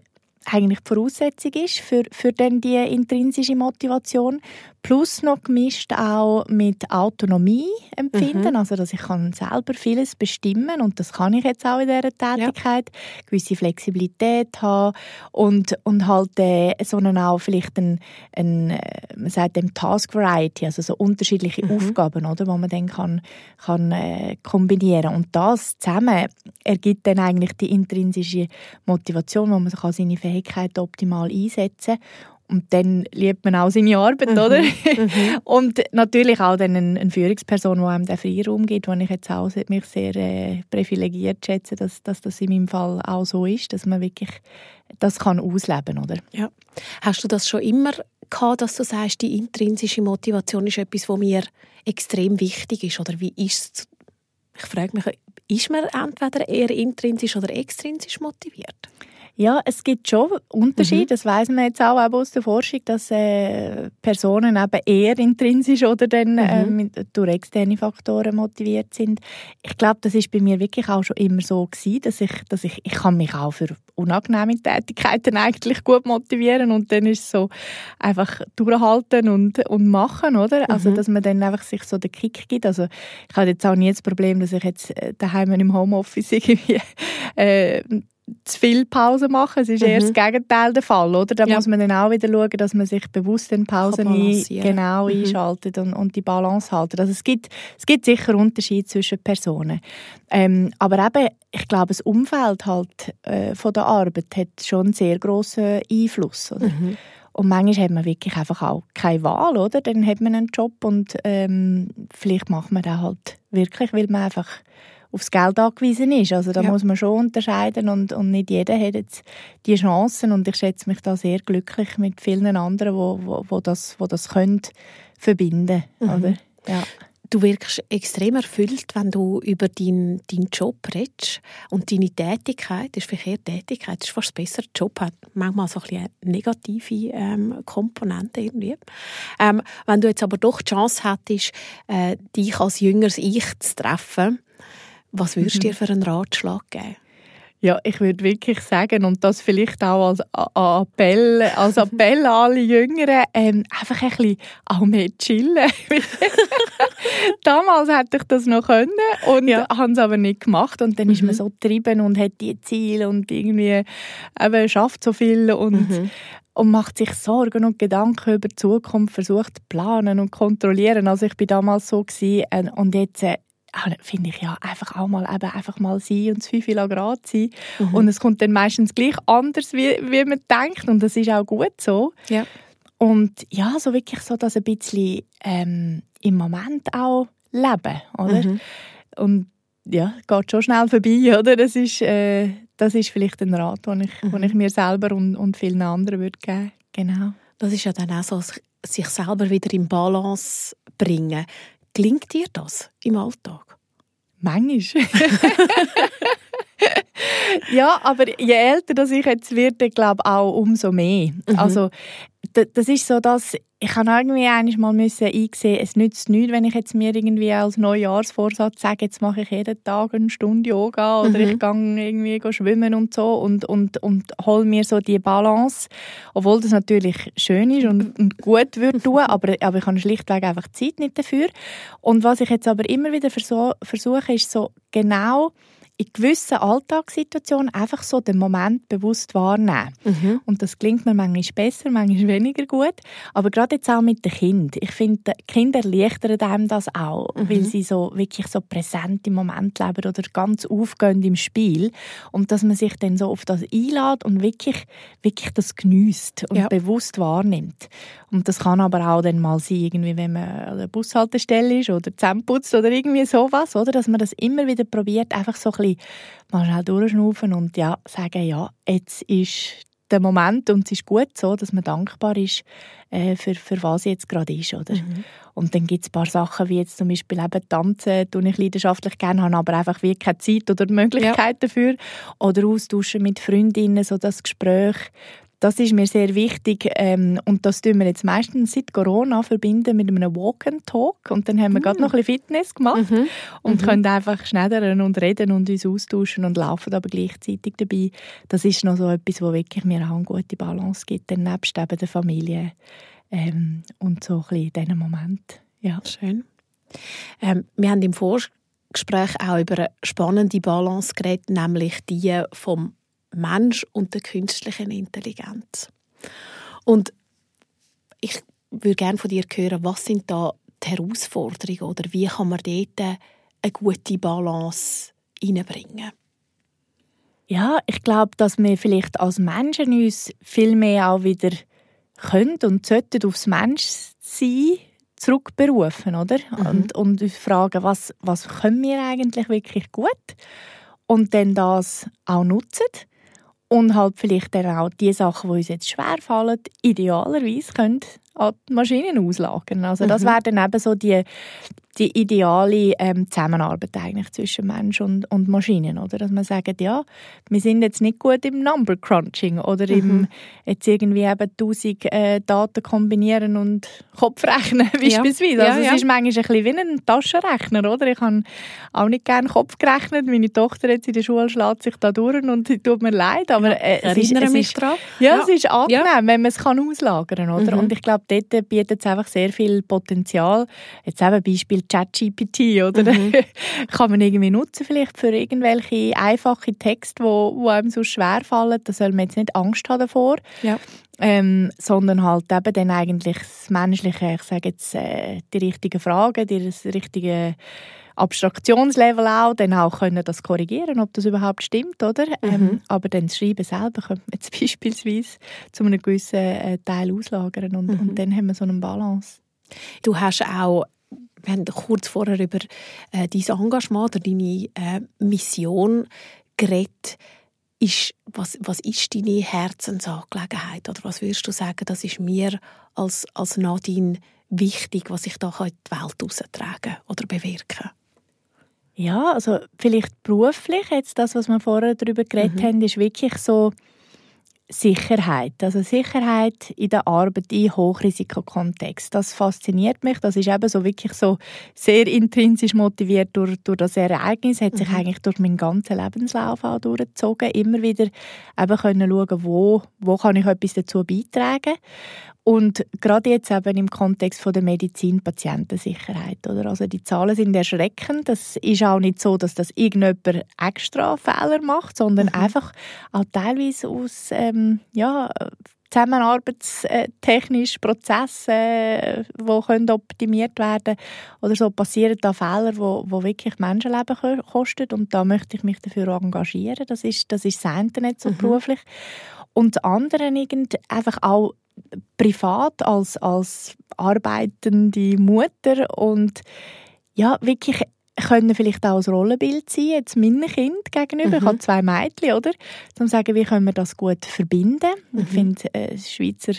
eigentlich die Voraussetzung ist für, für dann die intrinsische Motivation. Plus noch gemischt auch mit Autonomie empfinden, mhm. also dass ich kann selber vieles bestimmen und das kann ich jetzt auch in dieser Tätigkeit. Ja. Gewisse Flexibilität haben und, und halt äh, sondern auch vielleicht ein, ein äh, man sagt dem Task Variety, also so unterschiedliche mhm. Aufgaben, oder, wo man dann kann, kann äh, kombinieren und das zusammen ergibt dann eigentlich die intrinsische Motivation, wo man sich seine Fähigkeiten optimal einsetzen und dann liebt man auch seine Arbeit, mhm. oder? Mhm. Und natürlich auch dann eine, eine Führungsperson, die einem den Freiraum gibt, wo ich jetzt auch mich sehr äh, privilegiert schätze, dass, dass das in meinem Fall auch so ist, dass man wirklich das kann ausleben, oder? Ja. Hast du das schon immer gehabt, dass du sagst, die intrinsische Motivation ist etwas, was mir extrem wichtig ist? Oder wie ist es? Ich frage mich, ist man entweder eher intrinsisch oder extrinsisch motiviert? Ja, es gibt schon Unterschiede. Mhm. Das weiß man jetzt auch, aus der Forschung, dass äh, Personen eben eher intrinsisch oder dann mhm. äh, durch externe Faktoren motiviert sind. Ich glaube, das ist bei mir wirklich auch schon immer so gewesen, dass ich, dass ich, ich kann mich auch für unangenehme Tätigkeiten eigentlich gut motivieren und dann ist es so einfach durchhalten und, und machen, oder? Also, mhm. Also, dass man dann einfach sich so den Kick gibt. Also, ich habe jetzt auch nie das Problem, dass ich jetzt äh, daheim im Homeoffice irgendwie äh, zu viel Pause machen. Es ist mhm. eher das Gegenteil der Fall, oder? Da ja. muss man dann auch wieder schauen, dass man sich bewusst in Pausen ein, genau mhm. einschaltet und, und die Balance haltet. Also es gibt, es gibt sicher Unterschiede zwischen Personen. Ähm, aber eben, ich glaube, das Umfeld halt äh, von der Arbeit hat schon einen sehr grossen Einfluss, oder? Mhm. Und manchmal hat man wirklich einfach auch keine Wahl, oder? Dann hat man einen Job und ähm, vielleicht macht man den halt wirklich, weil man einfach aufs Geld angewiesen ist. Also da ja. muss man schon unterscheiden und, und nicht jeder hat jetzt die Chancen und ich schätze mich da sehr glücklich mit vielen anderen, wo, wo, wo das, wo das können verbinden, mhm. oder? Ja. Du wirkst extrem erfüllt, wenn du über deinen dein Job redest und deine Tätigkeit, das ist vielleicht Tätigkeit, das ist fast besser. Der Job hat manchmal so ein bisschen negative ähm, Komponente irgendwie. Ähm, wenn du jetzt aber doch die Chance hättest, äh, dich als jüngeres Ich zu treffen, was würdest du dir mhm. für einen Ratschlag geben? Ja, ich würde wirklich sagen, und das vielleicht auch als Appell, als Appell an alle Jüngeren, ähm, einfach ein bisschen auch mehr chillen. Damals hätte ich das noch können und ja. habe es aber nicht gemacht. Und dann mhm. ist man mhm. so getrieben und hat die Ziele und irgendwie eben schafft so viel und, mhm. und macht sich Sorgen und Gedanken über die Zukunft, versucht zu planen und kontrollieren. Also ich bin damals so gewesen, äh, und jetzt äh, finde ich ja einfach auch mal eben einfach mal sein und das 5 Grad sein. Mhm. Und es kommt dann meistens gleich anders, wie, wie man denkt. Und das ist auch gut so. Ja. Und ja, so wirklich so das ein bisschen ähm, im Moment auch leben, oder? Mhm. Und ja, geht schon schnell vorbei, oder? Das ist, äh, das ist vielleicht ein Rat, den ich, mhm. ich mir selber und, und vielen anderen würde geben. Genau. Das ist ja dann auch so, sich selber wieder in Balance bringen. Klingt dir das im Alltag? Manchmal. ja, aber je älter dass ich jetzt werde, glaube ich auch umso mehr. Mhm. Also das ist so, dass ich kann irgendwie eigentlich mal müssen einsehen, es nützt nichts, wenn ich jetzt mir irgendwie als Neujahrsvorsatz sage, jetzt mache ich jeden Tag eine Stunde Yoga oder mhm. ich gehe irgendwie schwimmen und so und, und, und hole mir so die Balance, obwohl das natürlich schön ist und, und gut würde tun, aber, aber ich habe schlichtweg einfach Zeit nicht dafür. Und was ich jetzt aber immer wieder versuche, ist so genau in gewissen Alltagssituationen einfach so den Moment bewusst wahrnehmen. Mhm. Und das klingt mir manchmal besser, manchmal weniger gut. Aber gerade jetzt auch mit den Kindern. Ich finde, Kinder erleichtern einem das auch, mhm. weil sie so wirklich so präsent im Moment leben oder ganz aufgehen im Spiel. Und dass man sich dann so auf das einlädt und wirklich, wirklich das genießt und ja. bewusst wahrnimmt. Und das kann aber auch dann mal sein, irgendwie, wenn man an der Bushaltestelle ist oder zusammenputzt oder irgendwie sowas, oder? Dass man das immer wieder probiert, einfach so ein bisschen mal schnell durchschnaufen und ja, sagen, ja, jetzt ist der Moment und es ist gut so, dass man dankbar ist äh, für, für was jetzt gerade ist. Oder? Mhm. Und dann gibt es ein paar Sachen, wie jetzt zum Beispiel eben Tanzen, tue ich leidenschaftlich gerne, habe aber einfach wirklich keine Zeit oder Möglichkeit ja. dafür. Oder austauschen mit Freundinnen, so das Gespräch, das ist mir sehr wichtig ähm, und das tun wir jetzt meistens seit Corona verbinden mit einem Walk and Talk und dann haben wir mhm. gerade noch ein bisschen Fitness gemacht mhm. und mhm. können einfach schneller und reden und uns austauschen und laufen aber gleichzeitig dabei. Das ist noch so etwas, wo wirklich mir auch eine gute Balance gibt, dann nebst eben der Familie ähm, und so ein bisschen in diesen Moment. Ja. Schön. Ähm, wir haben im Vorgespräch auch über eine spannende Balance geredet, nämlich die vom Mensch und der künstlichen Intelligenz. Und ich würde gerne von dir hören, was sind da die Herausforderungen oder wie kann man dort eine gute Balance hineinbringen? Ja, ich glaube, dass wir vielleicht als Menschen uns viel mehr auch wieder können und sollten aufs Menschsein zurückberufen, oder? Mhm. Und, und uns fragen, was, was können wir eigentlich wirklich gut? Und dann das auch nutzen und halt vielleicht auch die Sachen, die uns jetzt schwerfallen, idealerweise können an die Maschinen auslagern. Also das mhm. wäre dann eben so die, die ideale ähm, Zusammenarbeit eigentlich zwischen Mensch und, und Maschinen, oder? Dass man sagt, ja, wir sind jetzt nicht gut im Number Crunching oder mhm. im jetzt irgendwie eben tausend äh, Daten kombinieren und Kopfrechnen beispielsweise. Ja. Also ja, es ist manchmal ein bisschen wie ein Taschenrechner, oder? Ich habe auch nicht gerne Kopf gerechnet. Meine Tochter jetzt in der Schule schlägt sich da durch und tut mir leid, aber äh, es ist, es ist. Ja, ja, es ist angenehm, ja. wenn man es kann auslagern kann. Mhm. Und ich glaube, dort bietet es einfach sehr viel Potenzial. Jetzt eben Beispiel ChatGPT, oder? Mhm. kann man irgendwie nutzen vielleicht für irgendwelche einfache Texte, wo, wo einem so schwer fallen. Da soll man jetzt nicht Angst haben davor. Ja. Ähm, sondern halt eben dann eigentlich das Menschliche, ich sage jetzt äh, die richtigen Fragen, das richtige Abstraktionslevel auch, dann auch können das korrigieren, ob das überhaupt stimmt, oder? Mhm. Ähm, aber dann das Schreiben selber könnte man jetzt beispielsweise zu einem gewissen äh, Teil auslagern und, mhm. und dann haben wir so eine Balance. Du hast auch wir haben kurz vorher über äh, dein Engagement oder deine äh, Mission geredet. Ist, was, was ist deine Herzensangelegenheit? Oder was würdest du sagen, das ist mir als, als Nadine wichtig, was ich da in die Welt heraustragen oder bewirken ja, also vielleicht beruflich, jetzt das, was wir vorher darüber geredet mhm. haben, ist wirklich so Sicherheit. Also Sicherheit in der Arbeit in Hochrisikokontext. Das fasziniert mich. Das ist eben so wirklich so sehr intrinsisch motiviert durch, durch das Ereignis. Hat sich mhm. eigentlich durch meinen ganzen Lebenslauf auch durchgezogen. Immer wieder eben können schauen, wo, wo kann ich etwas dazu beitragen. Und gerade jetzt eben im Kontext von der Medizin Patientensicherheit, oder? Also die Zahlen sind erschreckend. Das ist auch nicht so, dass das irgendjemand extra Fehler macht, sondern mhm. einfach auch teilweise aus ähm, ja, zusammenarbeitstechnisch Prozesse, die können optimiert werden oder so passieren da Fehler, wo, wo wirklich Menschenleben kosten und da möchte ich mich dafür engagieren. Das ist das ist das Internet so mhm. beruflich und das andere irgend einfach auch privat als, als arbeitende Mutter und ja, wirklich können vielleicht auch als Rollenbild sein, jetzt meinem Kind gegenüber. Mhm. Ich habe zwei Mädchen, oder? Um zu sagen, wie können wir das gut verbinden. Mhm. Ich finde, äh, Schweizer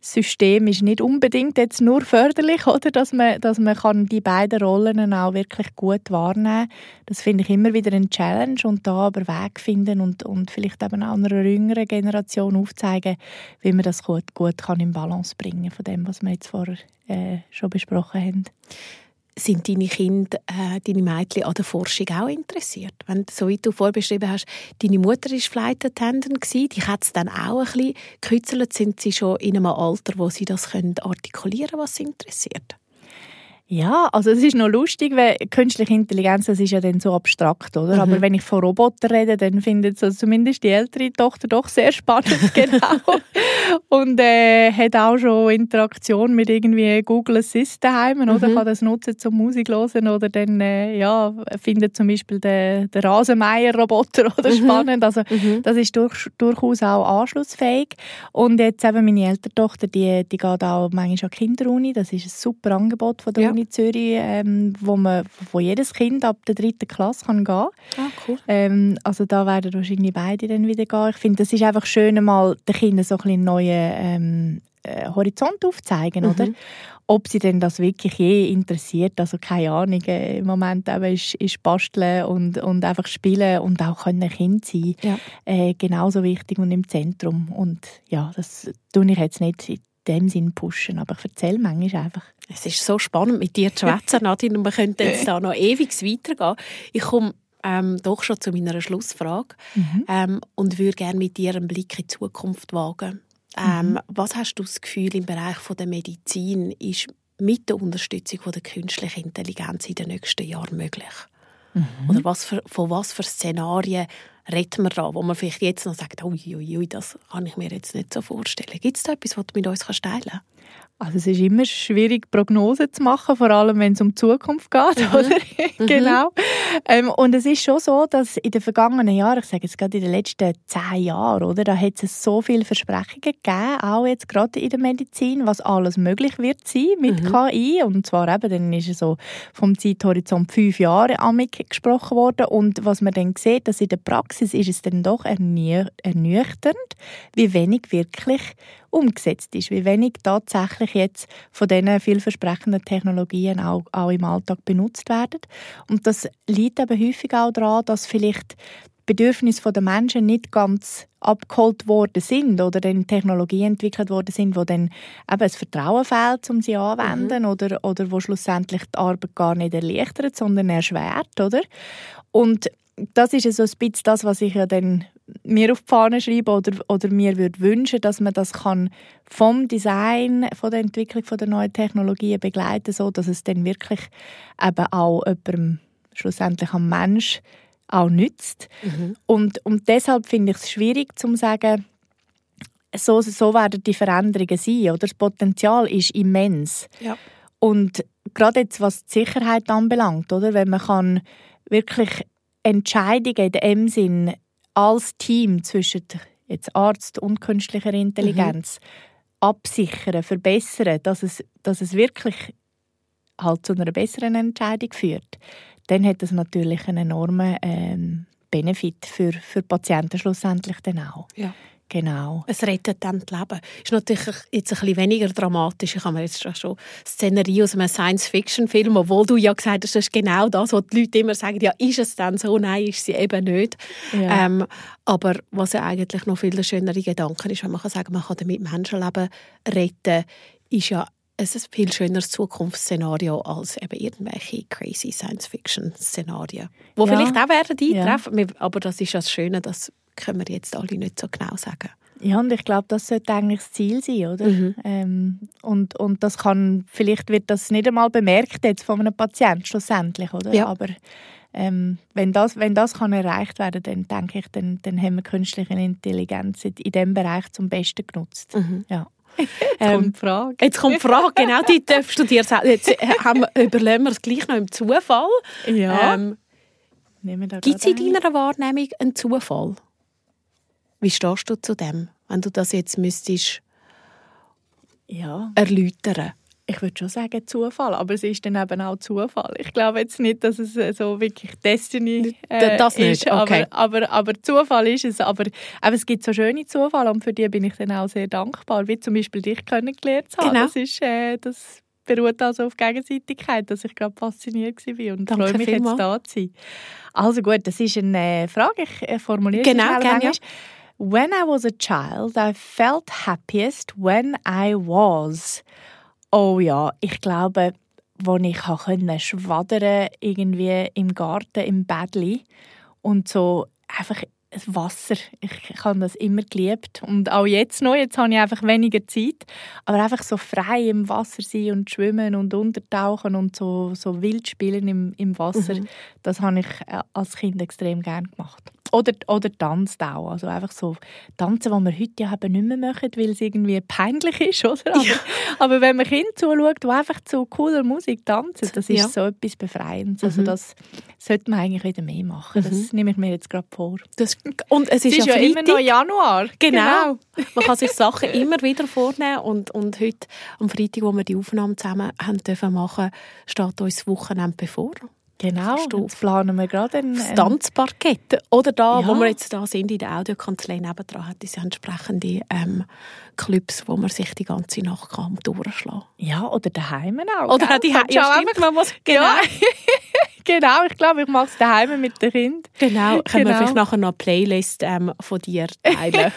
System ist nicht unbedingt jetzt nur förderlich, oder? Dass man, dass man kann die beiden Rollen auch wirklich gut wahrnehmen kann. Das finde ich immer wieder eine Challenge und da aber Weg finden und, und vielleicht eben einer jüngeren Generation aufzeigen, wie man das gut, gut kann in Balance bringen von dem, was wir jetzt vorher äh, schon besprochen haben sind deine Kinder, äh, deine Mädchen an der Forschung auch interessiert? Wenn, so wie du vorbeschrieben hast, deine Mutter war Flight Attendant, die hat es dann auch ein bisschen gekützelt. Sind sie schon in einem Alter, wo sie das können artikulieren können, was sie interessiert? Ja, also es ist noch lustig, weil künstliche Intelligenz, das ist ja dann so abstrakt, oder? Mhm. Aber wenn ich von Robotern rede, dann findet es zumindest die ältere Tochter doch sehr spannend, genau. und äh, hat auch schon Interaktion mit irgendwie Google Assistant daheim, mhm. oder? Kann das nutzen zum Musik hören oder dann, äh, ja, findet zum Beispiel den, den Rasenmeier-Roboter oder mhm. spannend. Also mhm. das ist durch, durchaus auch anschlussfähig. Und jetzt eben meine ältere Tochter, die, die geht auch manchmal an Kinderuni, das ist ein super Angebot von der ja. Uni Zürich, ähm, wo, man, wo jedes Kind ab der dritten Klasse kann gehen kann. Ah, cool. Ähm, also da werden wahrscheinlich beide dann wieder gehen. Ich finde, das ist einfach schön, mal den Kindern so ein einen neuen ähm, äh, Horizont aufzeigen, mhm. oder? Ob sie denn das wirklich je interessiert, also keine Ahnung, äh, im Moment eben ist, ist Basteln und, und einfach spielen und auch können Kind sein, ja. äh, genauso wichtig und im Zentrum. Und ja, das tue ich jetzt nicht dem Sinn pushen, aber ich erzähle manchmal einfach. Es ist so spannend, mit dir zu schwätzen, Nadine, und wir könnten jetzt da noch ewig weitergehen. Ich komme ähm, doch schon zu meiner Schlussfrage mhm. ähm, und würde gerne mit dir einen Blick in die Zukunft wagen. Ähm, mhm. Was hast du das Gefühl im Bereich von der Medizin ist mit der Unterstützung von der künstlichen Intelligenz in den nächsten Jahren möglich? Mhm. Oder was für, von was für Szenarien reden wir da, wo man vielleicht jetzt noch sagt, ui, ui, das kann ich mir jetzt nicht so vorstellen. Gibt es da etwas, was du mit uns teilen kannst? Also es ist immer schwierig, Prognosen zu machen, vor allem wenn es um die Zukunft geht, mhm. oder? Mhm. genau. Ähm, und es ist schon so, dass in den vergangenen Jahren, ich sage jetzt gerade in den letzten zehn Jahren, oder, da hat es so viele Versprechungen gegeben, auch jetzt gerade in der Medizin, was alles möglich wird sein mit mhm. KI. Und zwar eben, dann ist es so vom Zeithorizont fünf Jahre amig gesprochen worden. Und was man dann sieht, dass in der Praxis ist es dann doch ernüchternd, wie wenig wirklich umgesetzt ist, wie wenig tatsächlich jetzt von diesen vielversprechenden Technologien auch, auch im Alltag benutzt werden. Und das liegt eben häufig auch daran, dass vielleicht Bedürfnisse der Menschen nicht ganz abgeholt worden sind oder dann Technologien entwickelt worden sind, wo dann eben das Vertrauen fehlt, um sie anzuwenden mhm. oder, oder wo schlussendlich die Arbeit gar nicht erleichtert, sondern erschwert, oder? Und das ist so ein bisschen das, was ich ja dann mir auf die Fahne schreiben oder, oder mir würde wünschen, dass man das kann vom Design, von der Entwicklung von der neuen Technologien begleiten, so dass es dann wirklich eben auch jemandem, schlussendlich am Mensch auch nützt. Mhm. Und, und deshalb finde ich es schwierig zu sagen, so, so werden die Veränderungen sein. Oder? Das Potenzial ist immens. Ja. Und gerade jetzt, was die Sicherheit anbelangt, oder? wenn man kann wirklich Entscheidungen in dem Sinn als Team zwischen jetzt Arzt und künstlicher Intelligenz mhm. absichern, verbessern, dass es, dass es wirklich halt zu einer besseren Entscheidung führt, dann hat das natürlich einen enormen ähm, Benefit für, für Patienten schlussendlich dann auch. Ja. Genau. Es rettet dann das Leben. Ist natürlich jetzt ein bisschen weniger dramatisch. Ich habe mir jetzt schon Szenerie aus einem Science-Fiction-Film, obwohl du ja gesagt hast, das ist genau das, was die Leute immer sagen, ja, ist es dann so? Nein, ist sie eben nicht. Ja. Ähm, aber was ja eigentlich noch viel schönere Gedanke ist, wenn man kann sagen, man kann damit Menschenleben retten, ist ja ein viel schöneres Zukunftsszenario als eben irgendwelche crazy Science-Fiction-Szenarien, die ja. vielleicht auch werden eintreffen, ja. aber das ist das Schöne, dass können wir jetzt alle nicht so genau sagen. Ja, und ich glaube, das sollte eigentlich das Ziel sein, oder? Mhm. Ähm, und, und das kann, vielleicht wird das nicht einmal bemerkt jetzt von einem Patienten schlussendlich, oder? Ja. Aber ähm, wenn das, wenn das kann erreicht werden, dann denke ich, dann, dann haben wir künstliche Intelligenz in diesem Bereich zum Besten genutzt. Mhm. Ja. Jetzt ähm, kommt die Frage. Jetzt kommt die Frage, genau, die darfst du dir sagen. Jetzt äh, haben wir, überlegen wir es gleich noch im Zufall. Ja. Ähm, Gibt es in deiner Wahrnehmung einen Zufall? Wie stehst du zu dem, wenn du das jetzt müsstest ja. erläutern? Ich würde schon sagen Zufall, aber es ist dann eben auch Zufall. Ich glaube jetzt nicht, dass es äh, so wirklich Destiny äh, das nicht. ist, okay. aber, aber, aber Zufall ist es. Aber, aber es gibt so schöne Zufälle und für die bin ich dann auch sehr dankbar, wie zum Beispiel dich kennengelernt zu haben. Genau. Das, ist, äh, das beruht also auf Gegenseitigkeit, dass ich gerade fasziniert war und Danke freue mich jetzt da zu sein. Also gut, das ist eine äh, Frage, ich äh, formuliere genau, gerne. Ja. When I was a child, I felt happiest when I was. Oh ja, ich glaube, wo ich konnte schwadern irgendwie im Garten im Bädli und so einfach das Wasser. Ich habe das immer geliebt und auch jetzt noch. Jetzt habe ich einfach weniger Zeit, aber einfach so frei im Wasser sein und schwimmen und untertauchen und so, so wild spielen im, im Wasser. Mhm. Das habe ich äh, als Kind extrem gern gemacht. Oder, oder tanzt auch. Also einfach so tanzen, was wir heute ja eben nicht mehr machen, weil es irgendwie peinlich ist, oder? Aber, ja. aber wenn man Kinder zuschaut, die einfach zu cooler Musik tanzen, das ist ja. so etwas Befreiendes. Also mhm. das sollte man eigentlich wieder mehr machen. Das mhm. nehme ich mir jetzt gerade vor. Das, und es ist, es ist ja, ja immer noch Januar. Genau. genau. man kann sich Sachen immer wieder vornehmen und, und heute, am Freitag, wo wir die Aufnahme zusammen haben dürfen machen, steht uns das Wochenende bevor. Genau, jetzt planen wir gerade ein... Das Tanzparkett. Oder da, ja. wo wir jetzt da sind, in der Audiokanzlei nebendran, hat diese entsprechende ähm, Clubs, wo man sich die ganze Nacht kann durchschlagen kann. Ja, oder daheim auch. Oder auch die ja, ja, man muss, genau. Ja. genau, ich glaube, ich mache es daheim mit den Kindern. Genau, können genau. wir vielleicht nachher noch eine Playlist ähm, von dir teilen.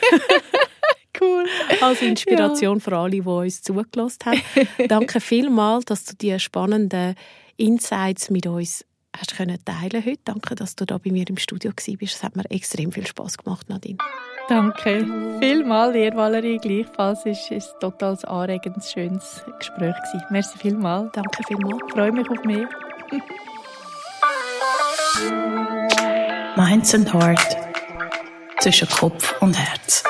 cool. Als Inspiration ja. für alle, die uns zugelassen haben. Danke vielmals, dass du die spannenden Insights mit uns hast können teilen heute. Danke, dass du da bei mir im Studio warst. Es hat mir extrem viel Spaß gemacht, Nadine. Danke vielmals, dir Valerie. Gleichfalls ist es ein total anregendes, schönes Gespräch gewesen. Merci vielmals. Danke vielmals. Ich freue mich auf mehr. Minds and Heart zwischen Kopf und Herz.